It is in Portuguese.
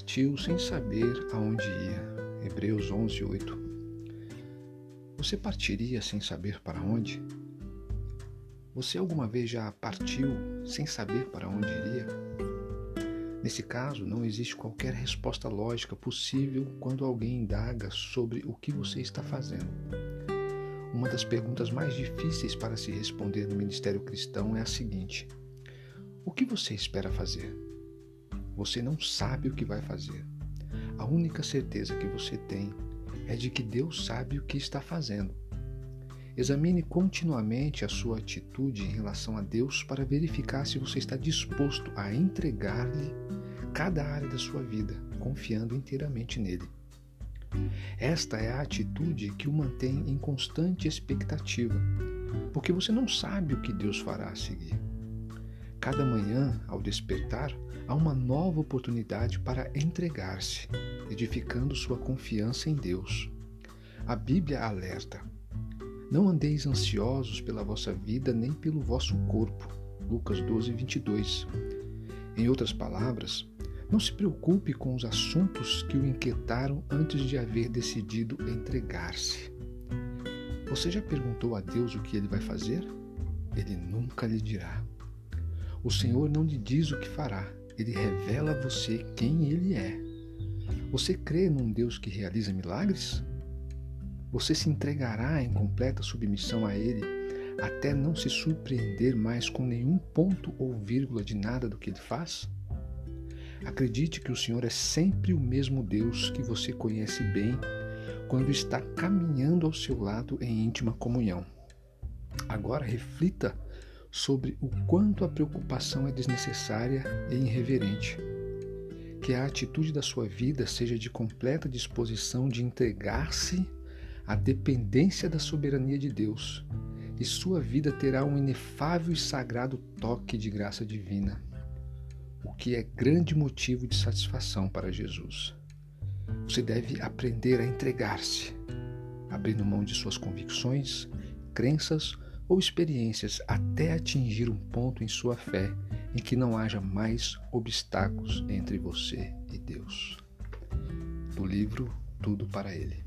partiu sem saber aonde ia. Hebreus 11, 8. Você partiria sem saber para onde? Você alguma vez já partiu sem saber para onde iria? Nesse caso, não existe qualquer resposta lógica possível quando alguém indaga sobre o que você está fazendo. Uma das perguntas mais difíceis para se responder no ministério cristão é a seguinte: O que você espera fazer? Você não sabe o que vai fazer. A única certeza que você tem é de que Deus sabe o que está fazendo. Examine continuamente a sua atitude em relação a Deus para verificar se você está disposto a entregar-lhe cada área da sua vida, confiando inteiramente nele. Esta é a atitude que o mantém em constante expectativa, porque você não sabe o que Deus fará a seguir. Cada manhã, ao despertar, há uma nova oportunidade para entregar-se, edificando sua confiança em Deus. A Bíblia alerta: Não andeis ansiosos pela vossa vida nem pelo vosso corpo. Lucas 12, 22. Em outras palavras, não se preocupe com os assuntos que o inquietaram antes de haver decidido entregar-se. Você já perguntou a Deus o que ele vai fazer? Ele nunca lhe dirá. O Senhor não lhe diz o que fará, ele revela a você quem ele é. Você crê num Deus que realiza milagres? Você se entregará em completa submissão a ele até não se surpreender mais com nenhum ponto ou vírgula de nada do que ele faz? Acredite que o Senhor é sempre o mesmo Deus que você conhece bem quando está caminhando ao seu lado em íntima comunhão. Agora reflita sobre o quanto a preocupação é desnecessária e irreverente. Que a atitude da sua vida seja de completa disposição de entregar-se à dependência da soberania de Deus, e sua vida terá um inefável e sagrado toque de graça divina, o que é grande motivo de satisfação para Jesus. Você deve aprender a entregar-se, abrindo mão de suas convicções, crenças ou experiências até atingir um ponto em sua fé em que não haja mais obstáculos entre você e Deus. Do livro Tudo para Ele.